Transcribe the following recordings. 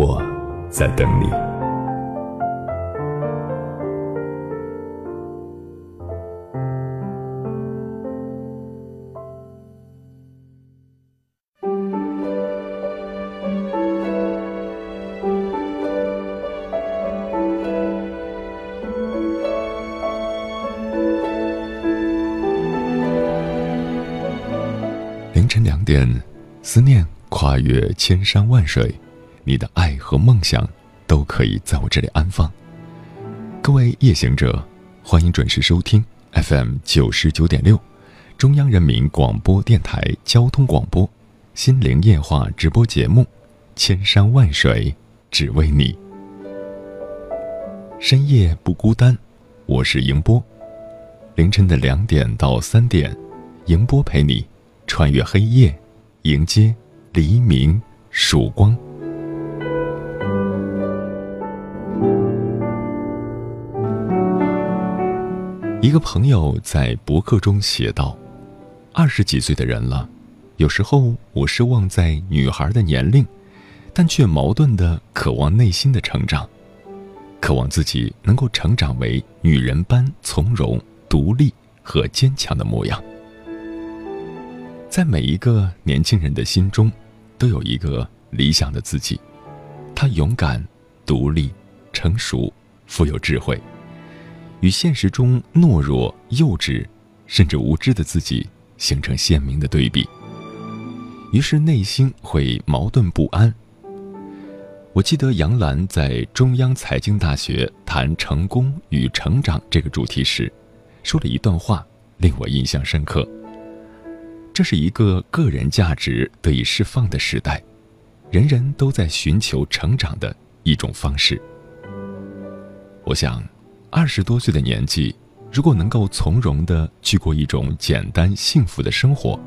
我在等你。凌晨两点，思念跨越千山万水，你的爱和梦想都可以在我这里安放。各位夜行者，欢迎准时收听 FM 九十九点六，中央人民广播电台交通广播《心灵夜话》直播节目《千山万水只为你》，深夜不孤单，我是迎波。凌晨的两点到三点，迎波陪你。穿越黑夜，迎接黎明曙光。一个朋友在博客中写道：“二十几岁的人了，有时候我失望在女孩的年龄，但却矛盾的渴望内心的成长，渴望自己能够成长为女人般从容、独立和坚强的模样。”在每一个年轻人的心中，都有一个理想的自己。他勇敢、独立、成熟、富有智慧，与现实中懦弱、幼稚，甚至无知的自己形成鲜明的对比。于是内心会矛盾不安。我记得杨澜在中央财经大学谈成功与成长这个主题时，说了一段话，令我印象深刻。这是一个个人价值得以释放的时代，人人都在寻求成长的一种方式。我想，二十多岁的年纪，如果能够从容的去过一种简单幸福的生活，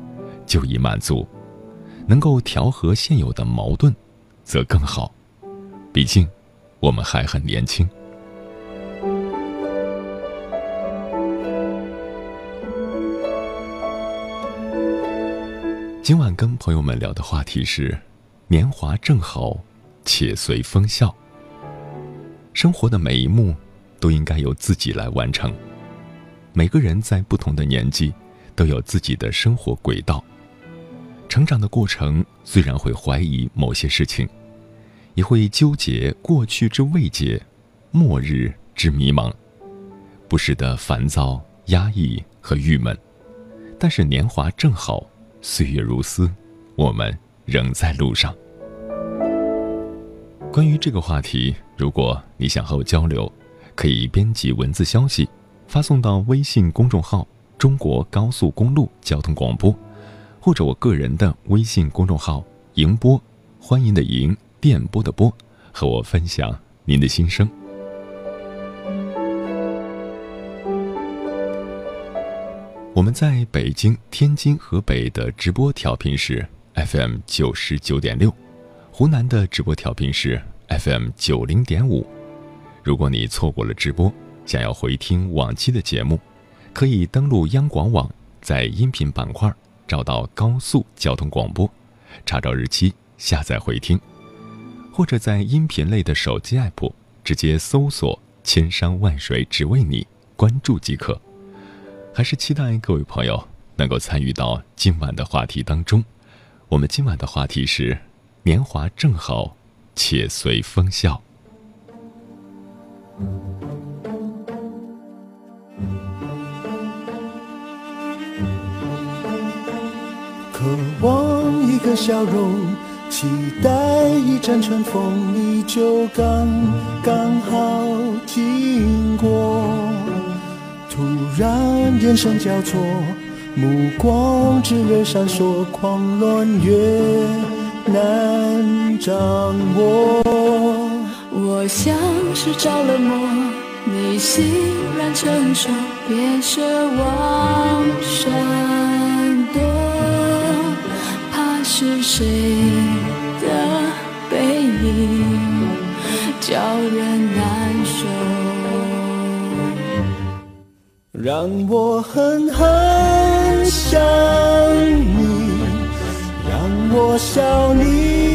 就已满足；能够调和现有的矛盾，则更好。毕竟，我们还很年轻。今晚跟朋友们聊的话题是：年华正好，且随风笑。生活的每一幕都应该由自己来完成。每个人在不同的年纪，都有自己的生活轨道。成长的过程虽然会怀疑某些事情，也会纠结过去之未解，末日之迷茫，不时的烦躁、压抑和郁闷。但是年华正好。岁月如斯，我们仍在路上。关于这个话题，如果你想和我交流，可以编辑文字消息，发送到微信公众号“中国高速公路交通广播”，或者我个人的微信公众号“迎波”，欢迎的迎，电波的波，和我分享您的心声。我们在北京、天津、河北的直播调频是 FM 九十九点六，湖南的直播调频是 FM 九零点五。如果你错过了直播，想要回听往期的节目，可以登录央广网，在音频板块找到高速交通广播，查找日期下载回听，或者在音频类的手机 app 直接搜索“千山万水只为你”，关注即可。还是期待各位朋友能够参与到今晚的话题当中。我们今晚的话题是年华正好，且随风笑。渴望一个笑容，期待一阵春风，你就刚刚好经过。突然眼神交错，目光炽热闪烁，狂乱越难掌握。我像是着了魔，你欣然承受，别奢望闪躲，怕是谁的背影叫人难受，让我狠狠想你，让我笑你。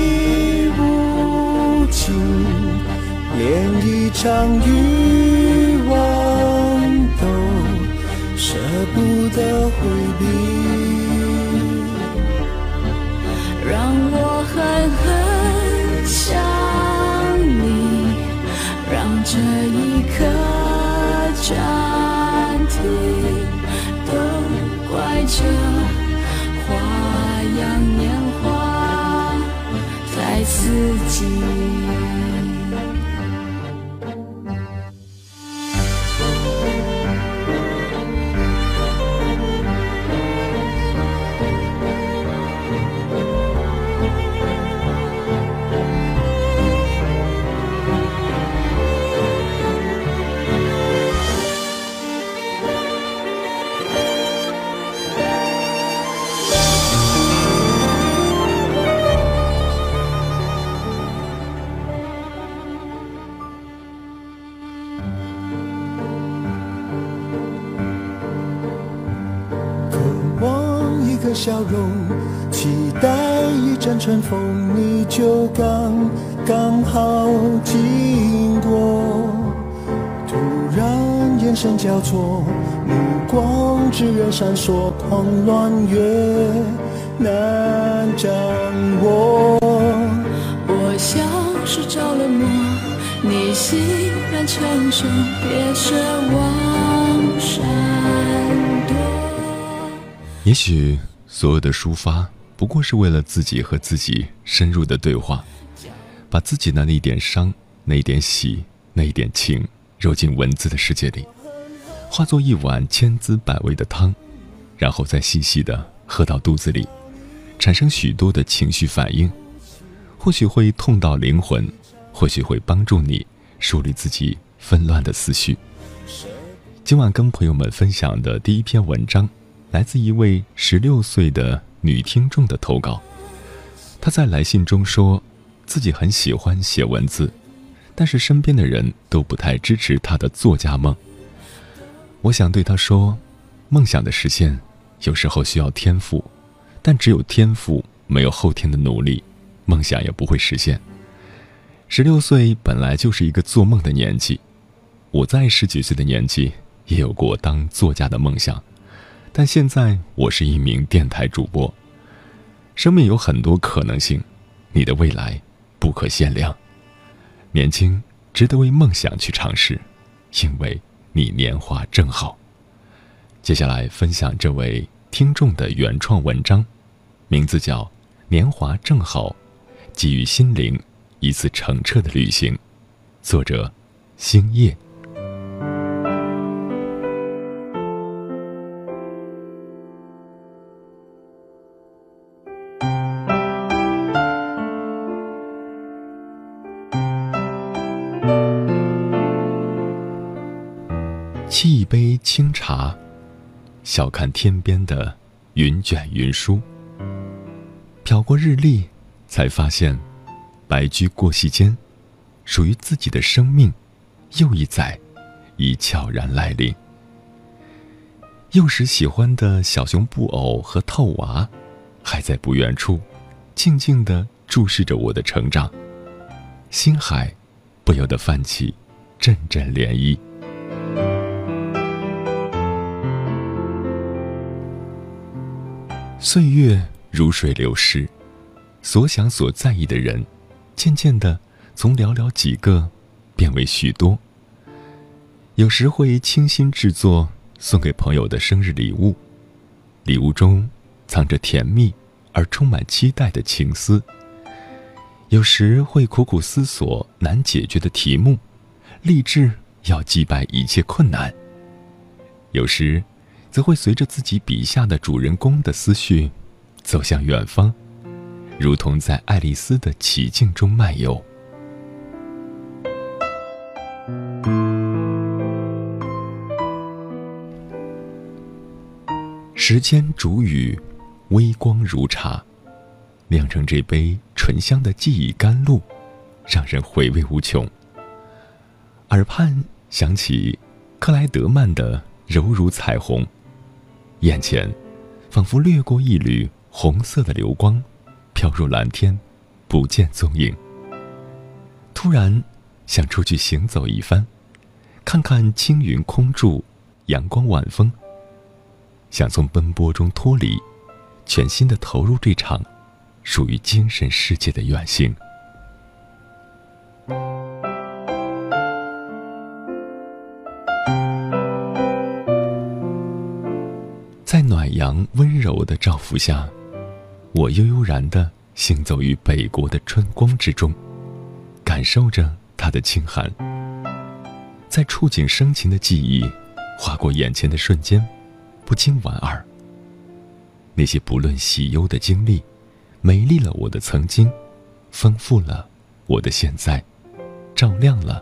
连一场欲望都舍不得回避。让我狠狠想你，让这一刻暂停，都怪这花样年华太刺激。阵春风，你就刚刚好经过。突然眼神交错，目光炽热闪烁，狂乱越难掌握。我像是着了魔，你欣然承受，别奢望闪躲。也许所有的抒发，不过是为了自己和自己深入的对话，把自己的那一点伤、那一点喜、那一点情，揉进文字的世界里，化作一碗千滋百味的汤，然后再细细的喝到肚子里，产生许多的情绪反应，或许会痛到灵魂，或许会帮助你梳理自己纷乱的思绪。今晚跟朋友们分享的第一篇文章。来自一位十六岁的女听众的投稿，她在来信中说，自己很喜欢写文字，但是身边的人都不太支持她的作家梦。我想对她说，梦想的实现有时候需要天赋，但只有天赋没有后天的努力，梦想也不会实现。十六岁本来就是一个做梦的年纪，我在十几岁的年纪也有过当作家的梦想。但现在我是一名电台主播。生命有很多可能性，你的未来不可限量。年轻，值得为梦想去尝试，因为你年华正好。接下来分享这位听众的原创文章，名字叫《年华正好》，给予心灵一次澄澈的旅行。作者：星夜。杯清茶，笑看天边的云卷云舒。瞟过日历，才发现，白驹过隙间，属于自己的生命，又一载，已悄然来临。幼时喜欢的小熊布偶和套娃，还在不远处，静静地注视着我的成长。心海，不由得泛起阵阵涟漪。岁月如水流逝，所想所在意的人，渐渐的从寥寥几个变为许多。有时会倾心制作送给朋友的生日礼物，礼物中藏着甜蜜而充满期待的情思。有时会苦苦思索难解决的题目，立志要击败一切困难。有时，则会随着自己笔下的主人公的思绪，走向远方，如同在爱丽丝的奇境中漫游。时间煮雨，微光如茶。酿成这杯醇香的记忆甘露，让人回味无穷。耳畔响起克莱德曼的《柔如彩虹》，眼前仿佛掠过一缕红色的流光，飘入蓝天，不见踪影。突然想出去行走一番，看看青云空柱，阳光晚风。想从奔波中脱离，全心的投入这场。属于精神世界的远行，阳温柔的照拂下，我悠悠然的行走于北国的春光之中，感受着它的清寒。在触景生情的记忆划过眼前的瞬间，不禁莞尔。那些不论喜忧的经历。美丽了我的曾经，丰富了我的现在，照亮了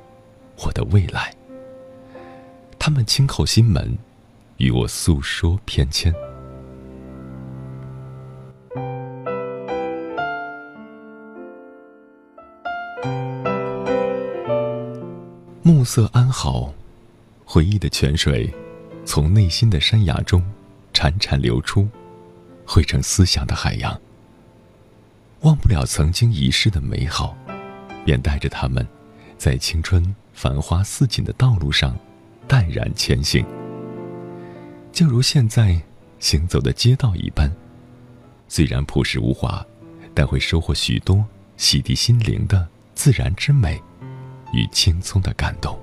我的未来。他们轻叩心门，与我诉说偏跹。暮色安好，回忆的泉水从内心的山崖中潺潺流出，汇成思想的海洋。忘不了曾经遗失的美好，便带着他们，在青春繁花似锦的道路上，淡然前行。就如现在行走的街道一般，虽然朴实无华，但会收获许多洗涤心灵的自然之美，与青葱的感动。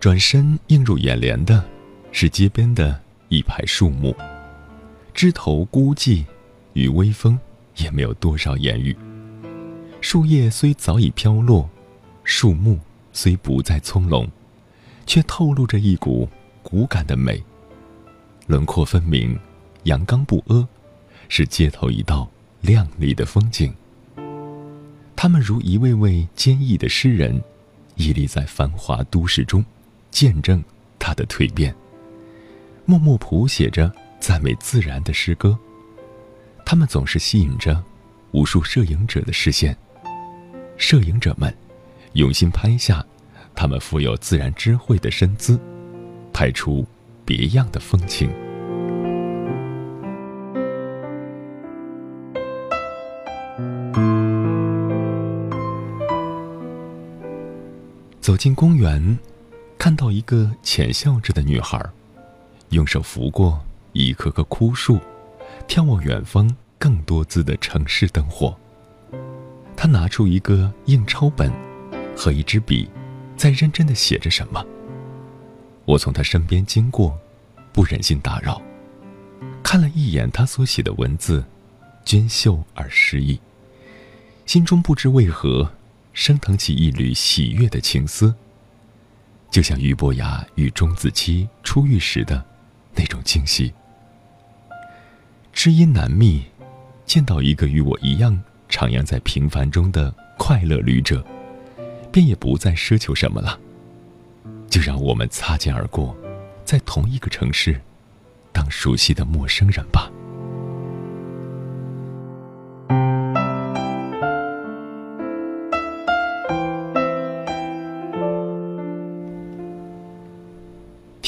转身映入眼帘的，是街边的一排树木，枝头孤寂，与微风也没有多少言语。树叶虽早已飘落，树木虽不再葱茏，却透露着一股骨感的美。轮廓分明，阳刚不阿，是街头一道亮丽的风景。他们如一位位坚毅的诗人，屹立在繁华都市中。见证他的蜕变，默默谱写着赞美自然的诗歌。他们总是吸引着无数摄影者的视线。摄影者们用心拍下他们富有自然智慧的身姿，拍出别样的风情。走进公园。看到一个浅笑着的女孩，用手拂过一棵棵枯树，眺望远方更多姿的城市灯火。她拿出一个印钞本和一支笔，在认真的写着什么。我从她身边经过，不忍心打扰，看了一眼她所写的文字，娟秀而诗意，心中不知为何升腾起一缕喜悦的情思。就像俞伯牙与钟子期初遇时的那种惊喜。知音难觅，见到一个与我一样徜徉在平凡中的快乐旅者，便也不再奢求什么了。就让我们擦肩而过，在同一个城市，当熟悉的陌生人吧。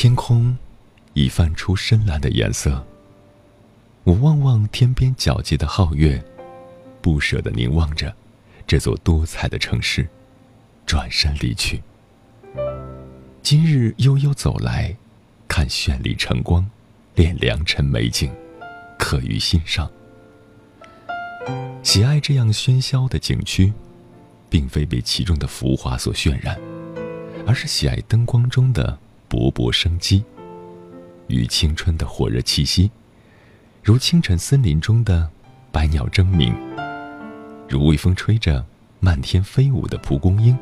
天空已泛出深蓝的颜色。我望望天边皎洁的皓月，不舍地凝望着这座多彩的城市，转身离去。今日悠悠走来，看绚丽晨光，恋良辰美景，刻于心上。喜爱这样喧嚣的景区，并非被其中的浮华所渲染，而是喜爱灯光中的勃勃生机，与青春的火热气息，如清晨森林中的百鸟争鸣，如微风吹着漫天飞舞的蒲公英。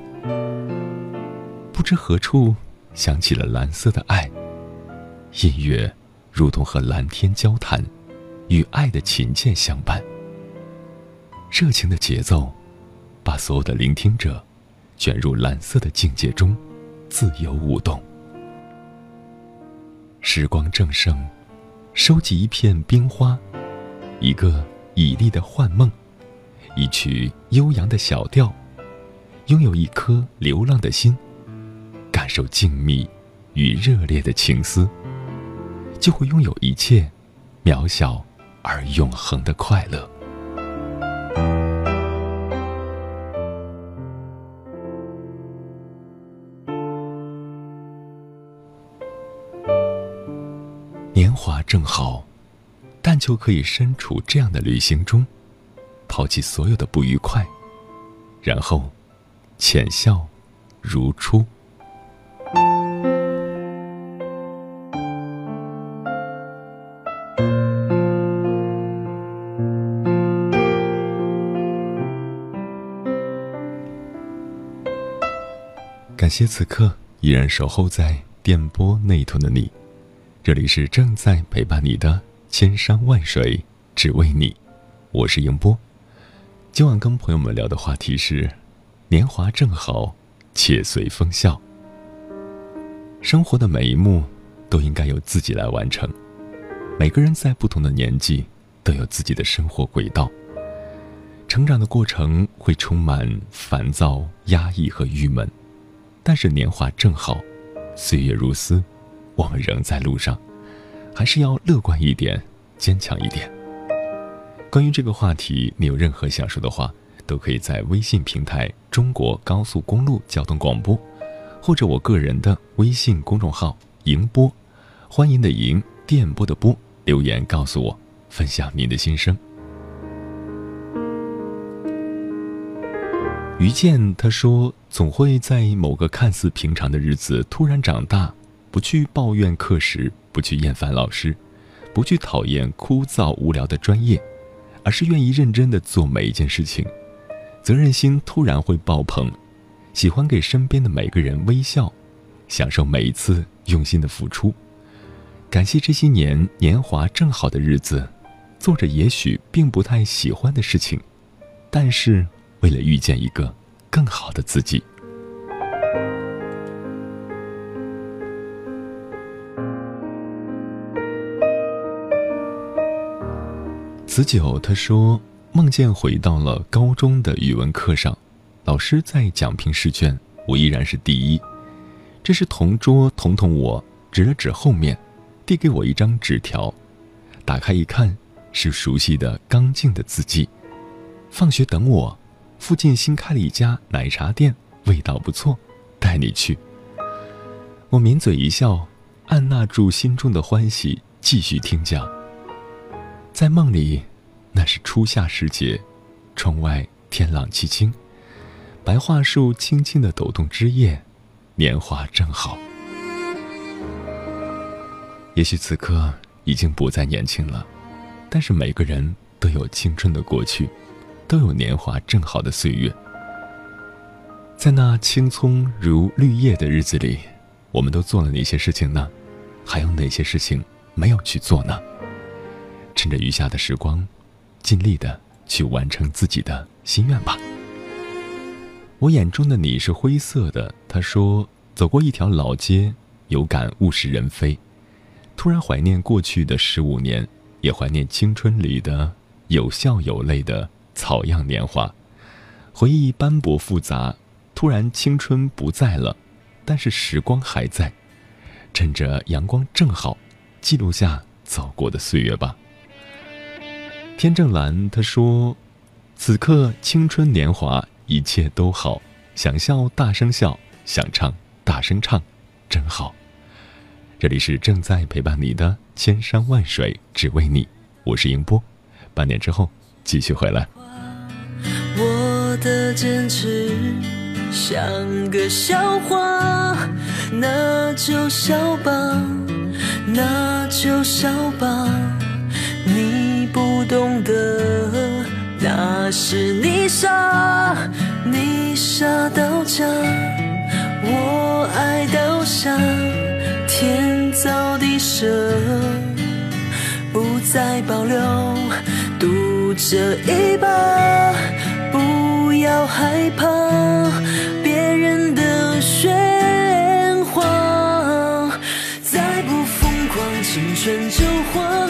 不知何处想起了蓝色的爱，音乐如同和蓝天交谈，与爱的琴键相伴。热情的节奏，把所有的聆听者卷入蓝色的境界中，自由舞动。时光正盛，收集一片冰花，一个绮丽的幻梦，一曲悠扬的小调，拥有一颗流浪的心，感受静谧与热烈的情思，就会拥有一切渺小而永恒的快乐。华正好，但就可以身处这样的旅行中，抛弃所有的不愉快，然后浅笑如初。感谢此刻依然守候在电波那头的你。这里是正在陪伴你的千山万水，只为你。我是迎波。今晚跟朋友们聊的话题是：年华正好，且随风笑。生活的每一幕都应该由自己来完成。每个人在不同的年纪都有自己的生活轨道。成长的过程会充满烦躁、压抑和郁闷，但是年华正好，岁月如斯。我们仍在路上，还是要乐观一点，坚强一点。关于这个话题，你有任何想说的话，都可以在微信平台“中国高速公路交通广播”，或者我个人的微信公众号“迎播”，欢迎的迎，电波的波，留言告诉我，分享您的心声。于健他说：“总会在某个看似平常的日子突然长大。”不去抱怨课时，不去厌烦老师，不去讨厌枯燥无聊的专业，而是愿意认真的做每一件事情，责任心突然会爆棚，喜欢给身边的每个人微笑，享受每一次用心的付出，感谢这些年年华正好的日子，做着也许并不太喜欢的事情，但是为了遇见一个更好的自己。子九他说，梦见回到了高中的语文课上，老师在讲评试卷，我依然是第一。这是同桌彤彤，我指了指后面，递给我一张纸条，打开一看，是熟悉的刚劲的字迹。放学等我，附近新开了一家奶茶店，味道不错，带你去。我抿嘴一笑，按捺住心中的欢喜，继续听讲。在梦里，那是初夏时节，窗外天朗气清，白桦树轻轻的抖动枝叶，年华正好。也许此刻已经不再年轻了，但是每个人都有青春的过去，都有年华正好的岁月。在那青葱如绿叶的日子里，我们都做了哪些事情呢？还有哪些事情没有去做呢？趁着余下的时光，尽力的去完成自己的心愿吧。我眼中的你是灰色的。他说：“走过一条老街，有感物是人非，突然怀念过去的十五年，也怀念青春里的有笑有泪的草样年华。回忆斑驳复杂，突然青春不在了，但是时光还在。趁着阳光正好，记录下走过的岁月吧。”天正蓝，他说：“此刻青春年华，一切都好。想笑大声笑，想唱大声唱，真好。这里是正在陪伴你的千山万水，只为你。我是迎波，半点之后继续回来。我的坚持像个笑话，那就笑吧，那就笑吧。不懂得，那是你傻，你傻到家，我爱到傻，天造地设。不再保留，赌这一把，不要害怕别人的喧哗，再不疯狂，青春就荒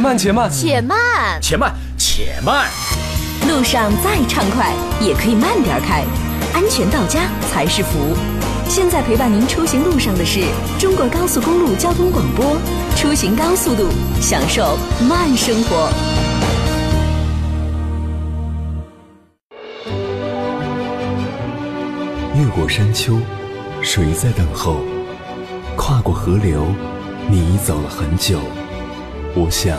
且慢，且慢，且慢，且慢，且慢。路上再畅快，也可以慢点开，安全到家才是福。现在陪伴您出行路上的是中国高速公路交通广播，出行高速度，享受慢生活。越过山丘，谁在等候？跨过河流，你已走了很久。我想，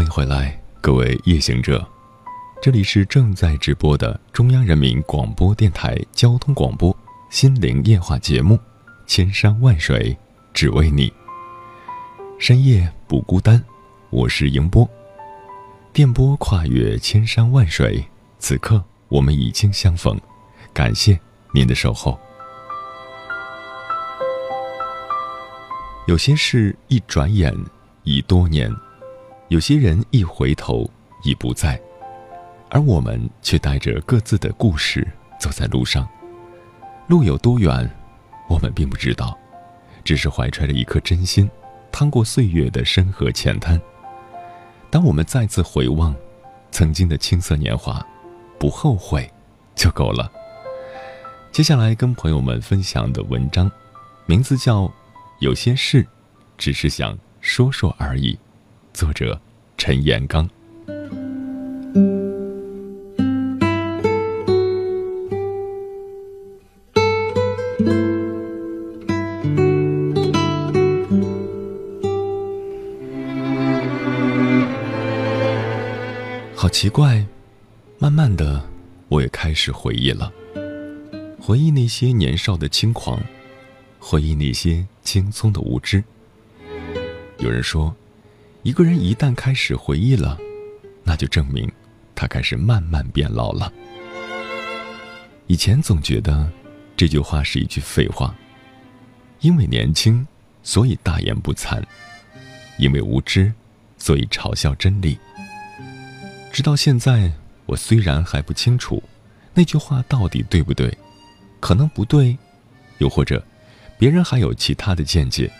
欢迎回来，各位夜行者，这里是正在直播的中央人民广播电台交通广播心灵夜话节目《千山万水只为你》，深夜不孤单，我是迎波，电波跨越千山万水，此刻我们已经相逢，感谢您的守候。有些事一转眼已多年。有些人一回头已不在，而我们却带着各自的故事走在路上。路有多远，我们并不知道，只是怀揣着一颗真心，趟过岁月的深河浅滩。当我们再次回望曾经的青涩年华，不后悔就够了。接下来跟朋友们分享的文章，名字叫《有些事，只是想说说而已》。作者陈延刚。好奇怪，慢慢的，我也开始回忆了，回忆那些年少的轻狂，回忆那些轻松的无知。有人说。一个人一旦开始回忆了，那就证明他开始慢慢变老了。以前总觉得这句话是一句废话，因为年轻，所以大言不惭；因为无知，所以嘲笑真理。直到现在，我虽然还不清楚那句话到底对不对，可能不对，又或者别人还有其他的见解，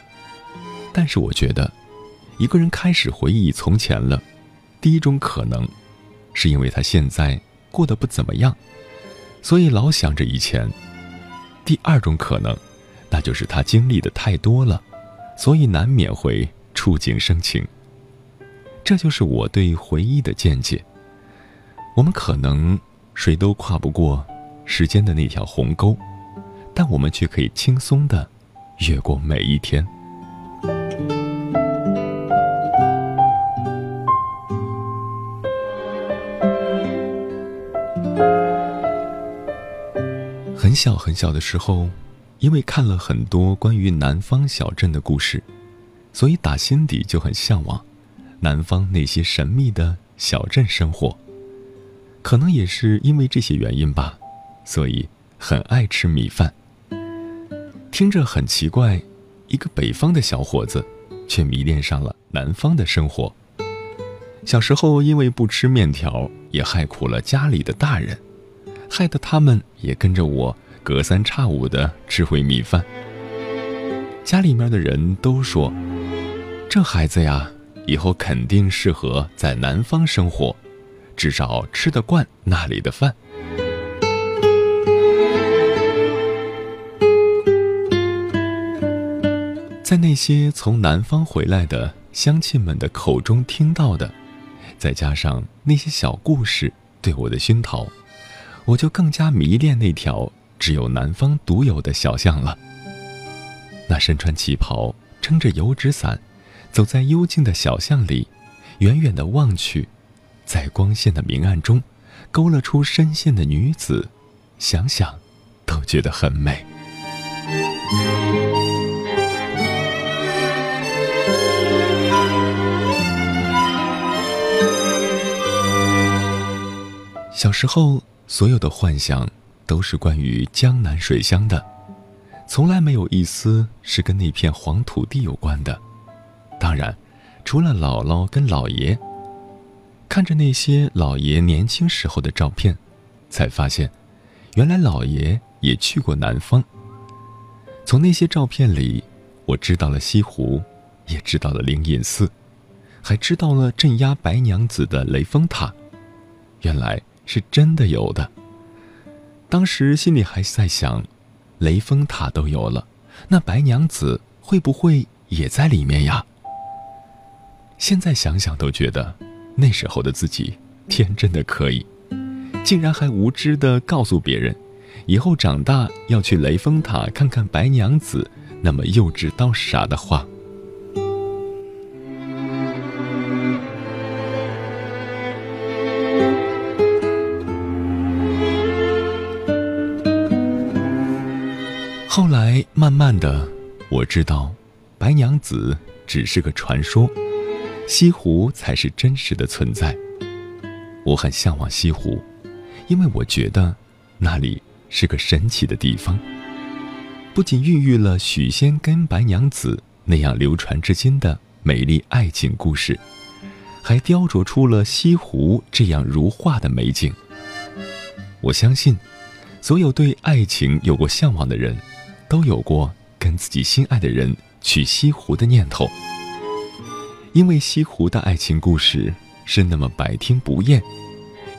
但是我觉得。一个人开始回忆从前了，第一种可能，是因为他现在过得不怎么样，所以老想着以前；第二种可能，那就是他经历的太多了，所以难免会触景生情。这就是我对回忆的见解。我们可能谁都跨不过时间的那条鸿沟，但我们却可以轻松的越过每一天。很小很小的时候，因为看了很多关于南方小镇的故事，所以打心底就很向往南方那些神秘的小镇生活。可能也是因为这些原因吧，所以很爱吃米饭。听着很奇怪，一个北方的小伙子，却迷恋上了南方的生活。小时候因为不吃面条，也害苦了家里的大人。害得他们也跟着我隔三差五的吃回米饭。家里面的人都说，这孩子呀，以后肯定适合在南方生活，至少吃得惯那里的饭。在那些从南方回来的乡亲们的口中听到的，再加上那些小故事对我的熏陶。我就更加迷恋那条只有南方独有的小巷了。那身穿旗袍、撑着油纸伞，走在幽静的小巷里，远远的望去，在光线的明暗中，勾勒出深陷的女子，想想，都觉得很美。小时候。所有的幻想都是关于江南水乡的，从来没有一丝是跟那片黄土地有关的。当然，除了姥姥跟姥爷。看着那些姥爷年轻时候的照片，才发现，原来姥爷也去过南方。从那些照片里，我知道了西湖，也知道了灵隐寺，还知道了镇压白娘子的雷峰塔。原来。是真的有的。当时心里还在想，雷峰塔都有了，那白娘子会不会也在里面呀？现在想想都觉得，那时候的自己天真的可以，竟然还无知的告诉别人，以后长大要去雷峰塔看看白娘子，那么幼稚到傻的话。知道，白娘子只是个传说，西湖才是真实的存在。我很向往西湖，因为我觉得那里是个神奇的地方，不仅孕育了许仙跟白娘子那样流传至今的美丽爱情故事，还雕琢出了西湖这样如画的美景。我相信，所有对爱情有过向往的人。都有过跟自己心爱的人去西湖的念头，因为西湖的爱情故事是那么百听不厌，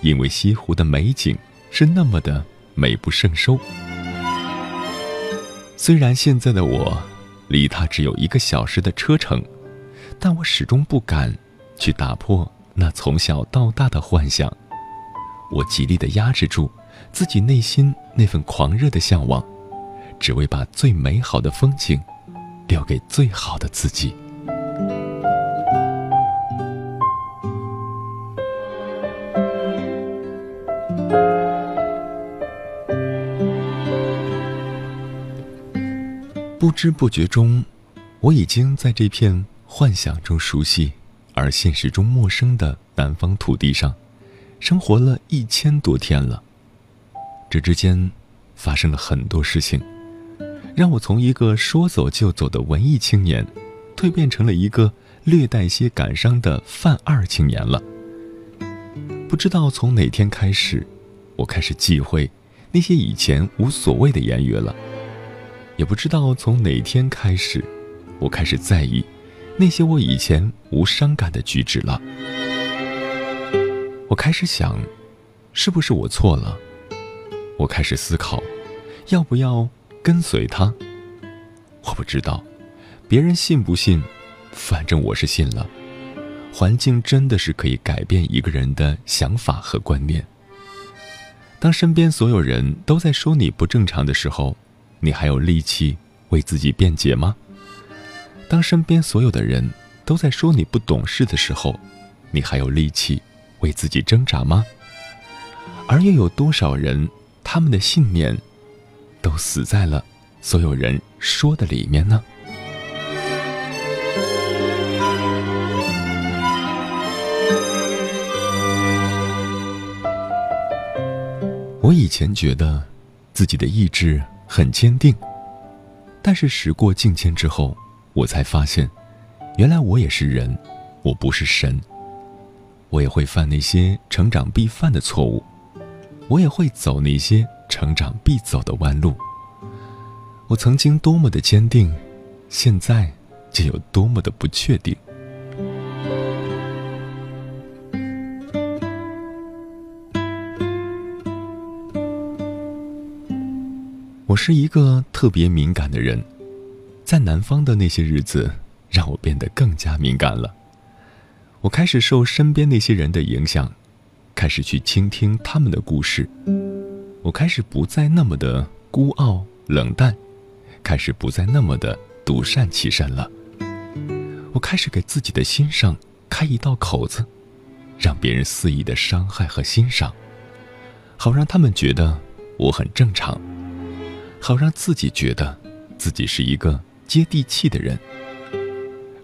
因为西湖的美景是那么的美不胜收。虽然现在的我离他只有一个小时的车程，但我始终不敢去打破那从小到大的幻想。我极力的压制住自己内心那份狂热的向往。只为把最美好的风景留给最好的自己。不知不觉中，我已经在这片幻想中熟悉而现实中陌生的南方土地上生活了一千多天了。这之间发生了很多事情。让我从一个说走就走的文艺青年，蜕变成了一个略带些感伤的犯二青年了。不知道从哪天开始，我开始忌讳那些以前无所谓的言语了；也不知道从哪天开始，我开始在意那些我以前无伤感的举止了。我开始想，是不是我错了？我开始思考，要不要？跟随他，我不知道，别人信不信，反正我是信了。环境真的是可以改变一个人的想法和观念。当身边所有人都在说你不正常的时候，你还有力气为自己辩解吗？当身边所有的人都在说你不懂事的时候，你还有力气为自己挣扎吗？而又有多少人，他们的信念都死在了所有人说的里面呢？我以前觉得自己的意志很坚定，但是时过境迁之后，我才发现，原来我也是人，我不是神。我也会犯那些成长必犯的错误，我也会走那些成长必走的弯路。我曾经多么的坚定，现在就有多么的不确定。我是一个特别敏感的人，在南方的那些日子，让我变得更加敏感了。我开始受身边那些人的影响，开始去倾听他们的故事。我开始不再那么的孤傲冷淡，开始不再那么的独善其身了。我开始给自己的心上开一道口子，让别人肆意的伤害和欣赏，好让他们觉得我很正常。好让自己觉得，自己是一个接地气的人，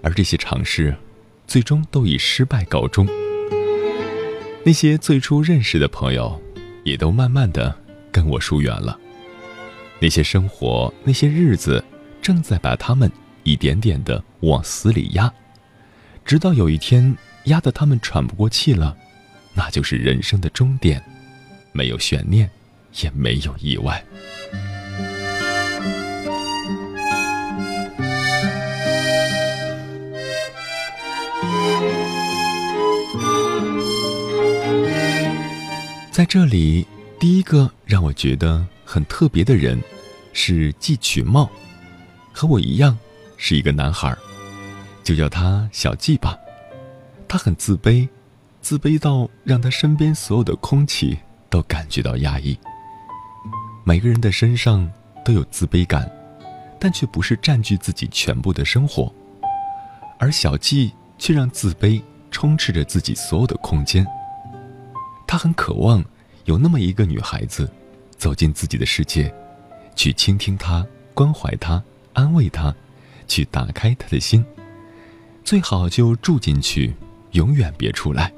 而这些尝试，最终都以失败告终。那些最初认识的朋友，也都慢慢的跟我疏远了。那些生活，那些日子，正在把他们一点点的往死里压，直到有一天压得他们喘不过气了，那就是人生的终点，没有悬念，也没有意外。在这里，第一个让我觉得很特别的人，是季曲茂，和我一样，是一个男孩，就叫他小季吧。他很自卑，自卑到让他身边所有的空气都感觉到压抑。每个人的身上都有自卑感，但却不是占据自己全部的生活，而小季却让自卑充斥着自己所有的空间。他很渴望有那么一个女孩子，走进自己的世界，去倾听她、关怀她、安慰她，去打开他的心。最好就住进去，永远别出来。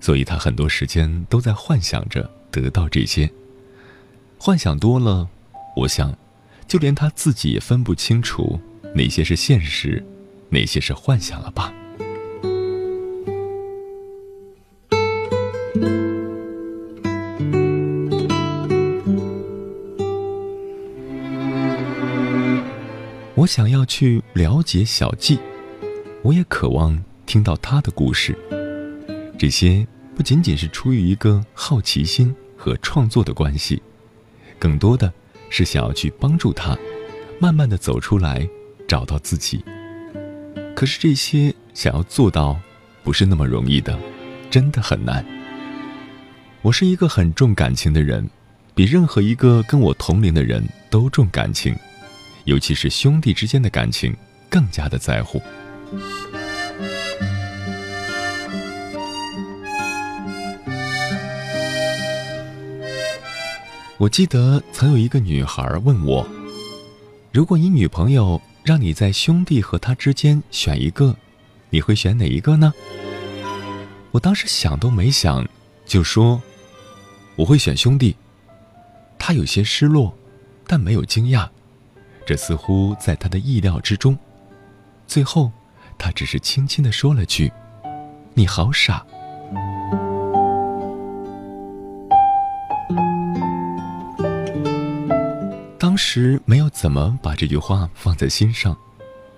所以他很多时间都在幻想着得到这些。幻想多了，我想，就连他自己也分不清楚哪些是现实，哪些是幻想了吧。我想要去了解小季，我也渴望听到他的故事。这些不仅仅是出于一个好奇心和创作的关系，更多的是想要去帮助他，慢慢的走出来，找到自己。可是这些想要做到，不是那么容易的，真的很难。我是一个很重感情的人，比任何一个跟我同龄的人都重感情。尤其是兄弟之间的感情，更加的在乎。我记得曾有一个女孩问我：“如果你女朋友让你在兄弟和她之间选一个，你会选哪一个呢？”我当时想都没想，就说：“我会选兄弟。”她有些失落，但没有惊讶。这似乎在他的意料之中。最后，他只是轻轻的说了句：“你好傻。”当时没有怎么把这句话放在心上，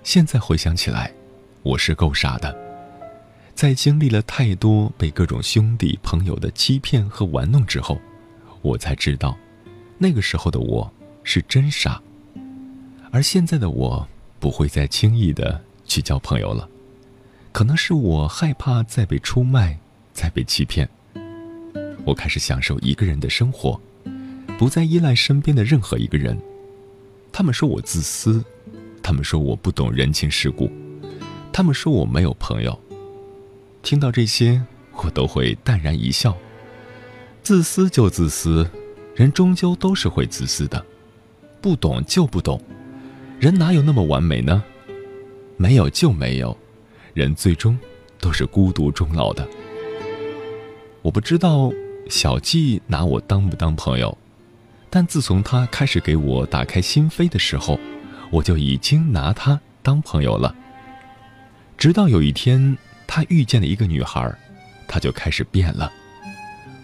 现在回想起来，我是够傻的。在经历了太多被各种兄弟朋友的欺骗和玩弄之后，我才知道，那个时候的我是真傻。而现在的我，不会再轻易的去交朋友了。可能是我害怕再被出卖，再被欺骗。我开始享受一个人的生活，不再依赖身边的任何一个人。他们说我自私，他们说我不懂人情世故，他们说我没有朋友。听到这些，我都会淡然一笑。自私就自私，人终究都是会自私的。不懂就不懂，人哪有那么完美呢？没有就没有，人最终都是孤独终老的。我不知道小季拿我当不当朋友，但自从他开始给我打开心扉的时候，我就已经拿他当朋友了。直到有一天，他遇见了一个女孩，他就开始变了，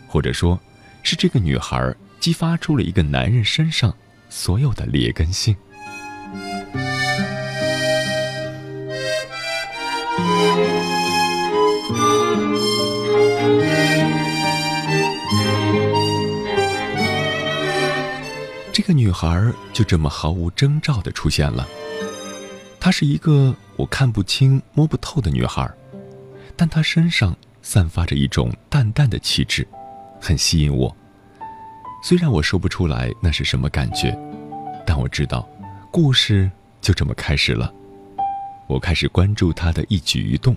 或者说，是这个女孩激发出了一个男人身上所有的劣根性。个女孩就这么毫无征兆的出现了。她是一个我看不清、摸不透的女孩，但她身上散发着一种淡淡的气质，很吸引我。虽然我说不出来那是什么感觉，但我知道，故事就这么开始了。我开始关注她的一举一动。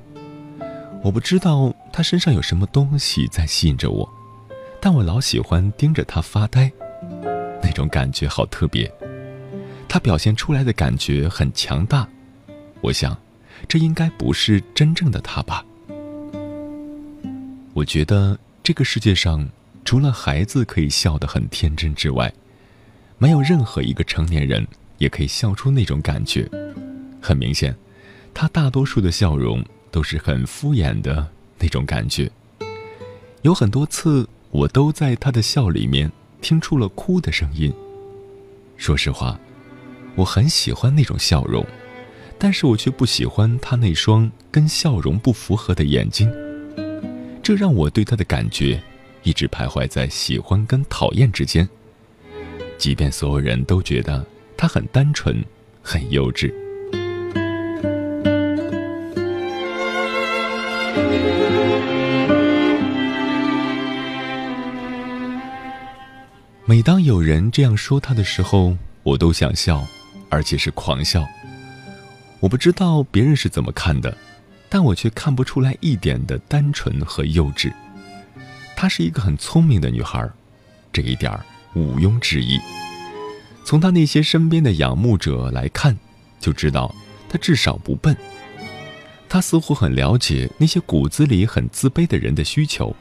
我不知道她身上有什么东西在吸引着我，但我老喜欢盯着她发呆。那种感觉好特别，他表现出来的感觉很强大。我想，这应该不是真正的他吧？我觉得这个世界上，除了孩子可以笑得很天真之外，没有任何一个成年人也可以笑出那种感觉。很明显，他大多数的笑容都是很敷衍的那种感觉。有很多次，我都在他的笑里面。听出了哭的声音。说实话，我很喜欢那种笑容，但是我却不喜欢他那双跟笑容不符合的眼睛。这让我对他的感觉一直徘徊在喜欢跟讨厌之间。即便所有人都觉得他很单纯、很幼稚。每当有人这样说他的时候，我都想笑，而且是狂笑。我不知道别人是怎么看的，但我却看不出来一点的单纯和幼稚。她是一个很聪明的女孩，这一点毋庸置疑。从她那些身边的仰慕者来看，就知道她至少不笨。她似乎很了解那些骨子里很自卑的人的需求，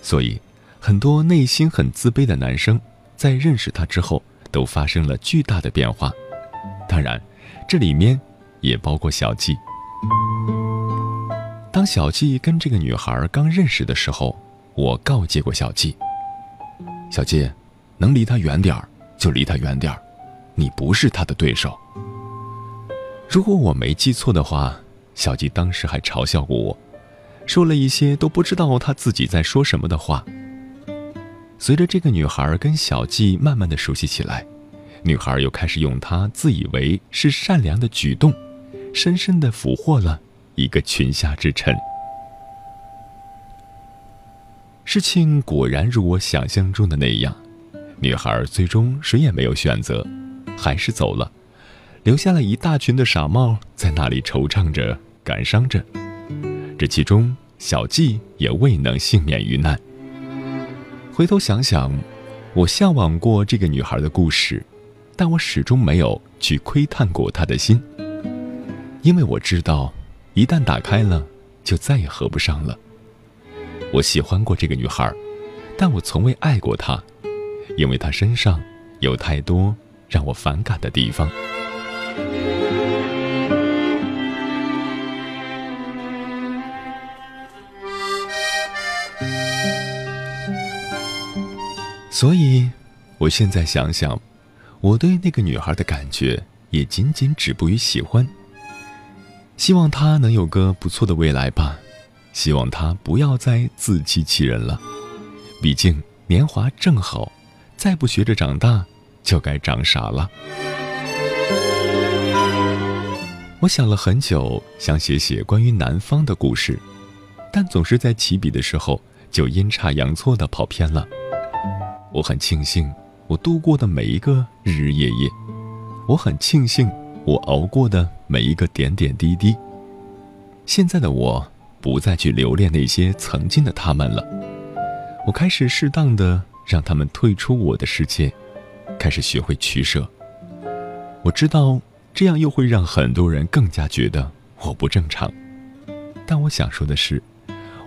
所以。很多内心很自卑的男生，在认识她之后，都发生了巨大的变化。当然，这里面也包括小季。当小季跟这个女孩刚认识的时候，我告诫过小季：“小季，能离她远点儿就离她远点儿，你不是她的对手。”如果我没记错的话，小季当时还嘲笑过我，说了一些都不知道她自己在说什么的话。随着这个女孩跟小季慢慢的熟悉起来，女孩又开始用她自以为是善良的举动，深深的俘获了一个裙下之臣。事情果然如我想象中的那样，女孩最终谁也没有选择，还是走了，留下了一大群的傻帽在那里惆怅着、感伤着。这其中，小季也未能幸免于难。回头想想，我向往过这个女孩的故事，但我始终没有去窥探过她的心，因为我知道，一旦打开了，就再也合不上了。我喜欢过这个女孩，但我从未爱过她，因为她身上有太多让我反感的地方。所以，我现在想想，我对那个女孩的感觉也仅仅止步于喜欢。希望她能有个不错的未来吧，希望她不要再自欺欺人了。毕竟年华正好，再不学着长大，就该长傻了。我想了很久，想写写关于南方的故事，但总是在起笔的时候就阴差阳错的跑偏了。我很庆幸我度过的每一个日日夜夜，我很庆幸我熬过的每一个点点滴滴。现在的我不再去留恋那些曾经的他们了，我开始适当的让他们退出我的世界，开始学会取舍。我知道。这样又会让很多人更加觉得我不正常，但我想说的是，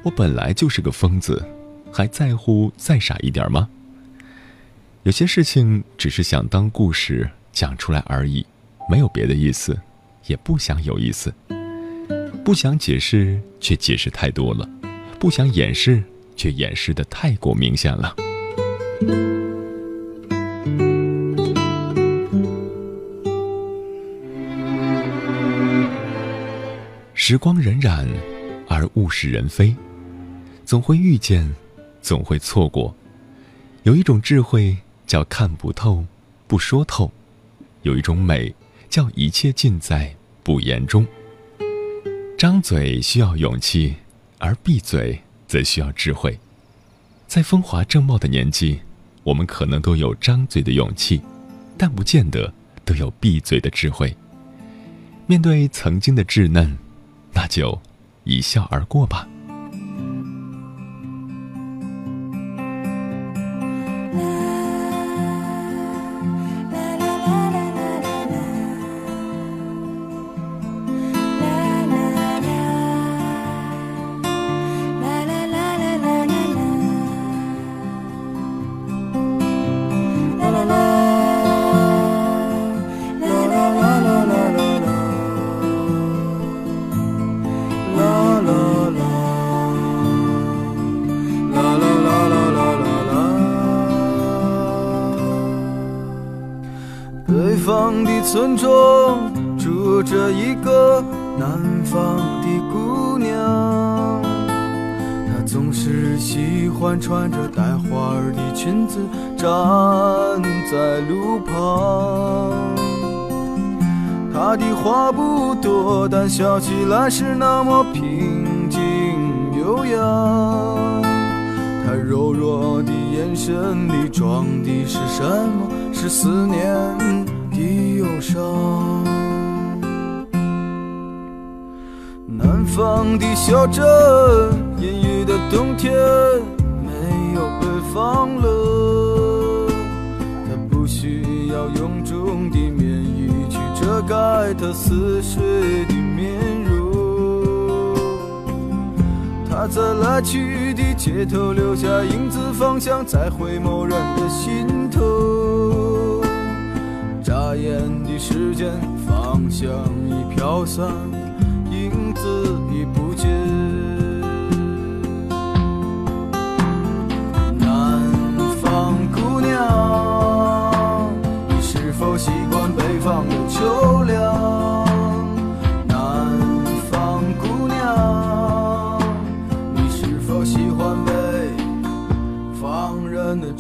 我本来就是个疯子，还在乎再傻一点吗？有些事情只是想当故事讲出来而已，没有别的意思，也不想有意思。不想解释，却解释太多了；不想掩饰，却掩饰的太过明显了。时光荏苒，而物是人非，总会遇见，总会错过。有一种智慧叫看不透，不说透；有一种美叫一切尽在不言中。张嘴需要勇气，而闭嘴则需要智慧。在风华正茂的年纪，我们可能都有张嘴的勇气，但不见得都有闭嘴的智慧。面对曾经的稚嫩。那就一笑而过吧。在来去的街头留下影子，方向在回眸人的心头。眨眼的时间，方向已飘散，影子已不见。南方姑娘，你是否习惯北方的秋凉？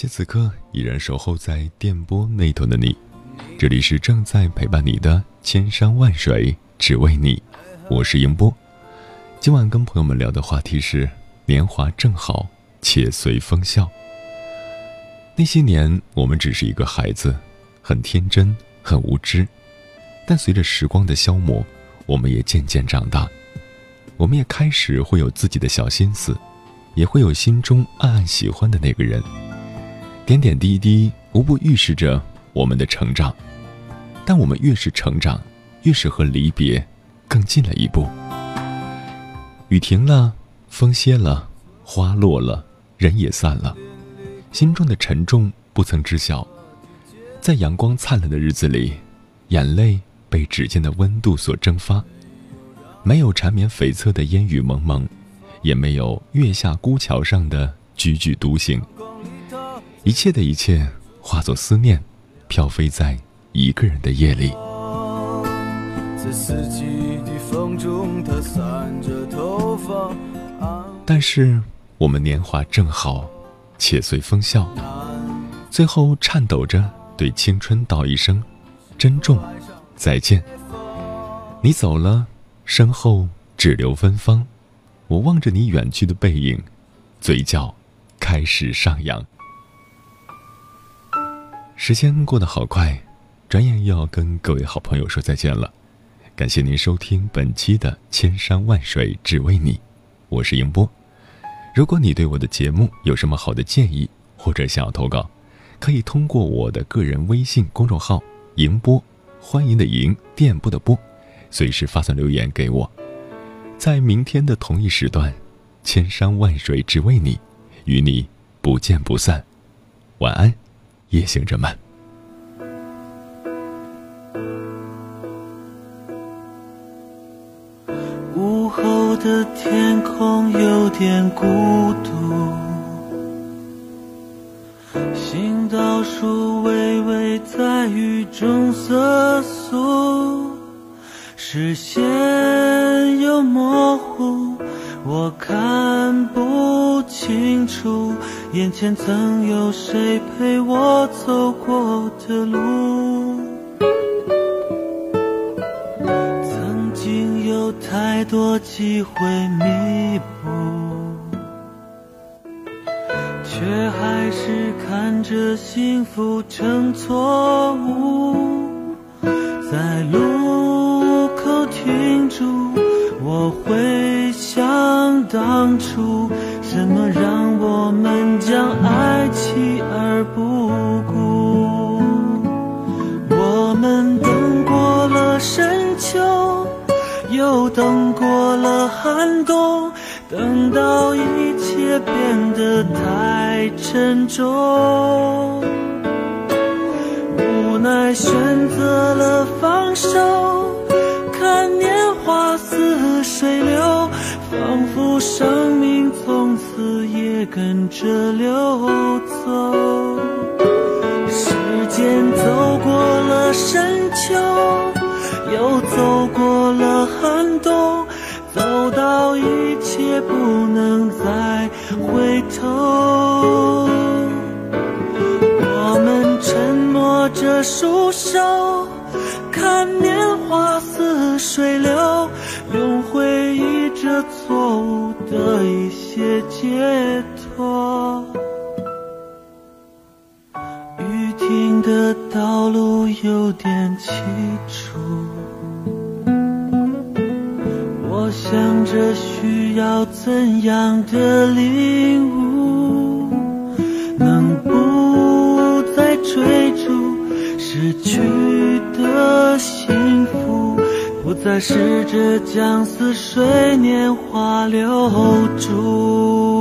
谢此刻依然守候在电波那头的你。这里是正在陪伴你的千山万水，只为你。我是英波。今晚跟朋友们聊的话题是：年华正好，且随风笑。那些年，我们只是一个孩子，很天真，很无知。但随着时光的消磨，我们也渐渐长大。我们也开始会有自己的小心思，也会有心中暗暗喜欢的那个人。点点滴滴，无不预示着我们的成长。但我们越是成长，越是和离别更近了一步。雨停了，风歇了，花落了，人也散了，心中的沉重不曾知晓。在阳光灿烂的日子里，眼泪被指尖的温度所蒸发，没有缠绵悱恻的烟雨蒙蒙，也没有月下孤桥上的踽踽独行。一切的一切化作思念，飘飞在一个人的夜里。但是我们年华正好，且随风笑，最后颤抖着对青春道一声：珍重，再见。你走了，身后只留芬芳。我望着你远去的背影，嘴角开始上扬。时间过得好快，转眼又要跟各位好朋友说再见了。感谢您收听本期的《千山万水只为你》，我是迎波。如果你对我的节目有什么好的建议，或者想要投稿，可以通过我的个人微信公众号“迎波”，欢迎的迎，电波的波，随时发送留言给我。在明天的同一时段，《千山万水只为你》，与你不见不散。晚安。夜行者们，午后的天空有点孤独，行道树微微在雨中瑟缩，视线又模糊，我看不清楚。眼前曾有谁陪我走过的路？曾经有太多机会弥补，却还是看着幸福成错误。在路口停住，我会想当初。什么让我们将爱弃而不顾？我们等过了深秋，又等过了寒冬，等到一切变得太沉重，无奈选择了放手，看年华似水流。仿佛生命从跟着流走，时间走过了深秋，又走过了寒冬，走到一切不能再回头。我们沉默着束手，看年华似水流，用回忆这。错误的一些解脱，的道路有点凄楚。我想着需要怎样的领悟，能不再追逐失去的幸福。不再试着将似水年华留住。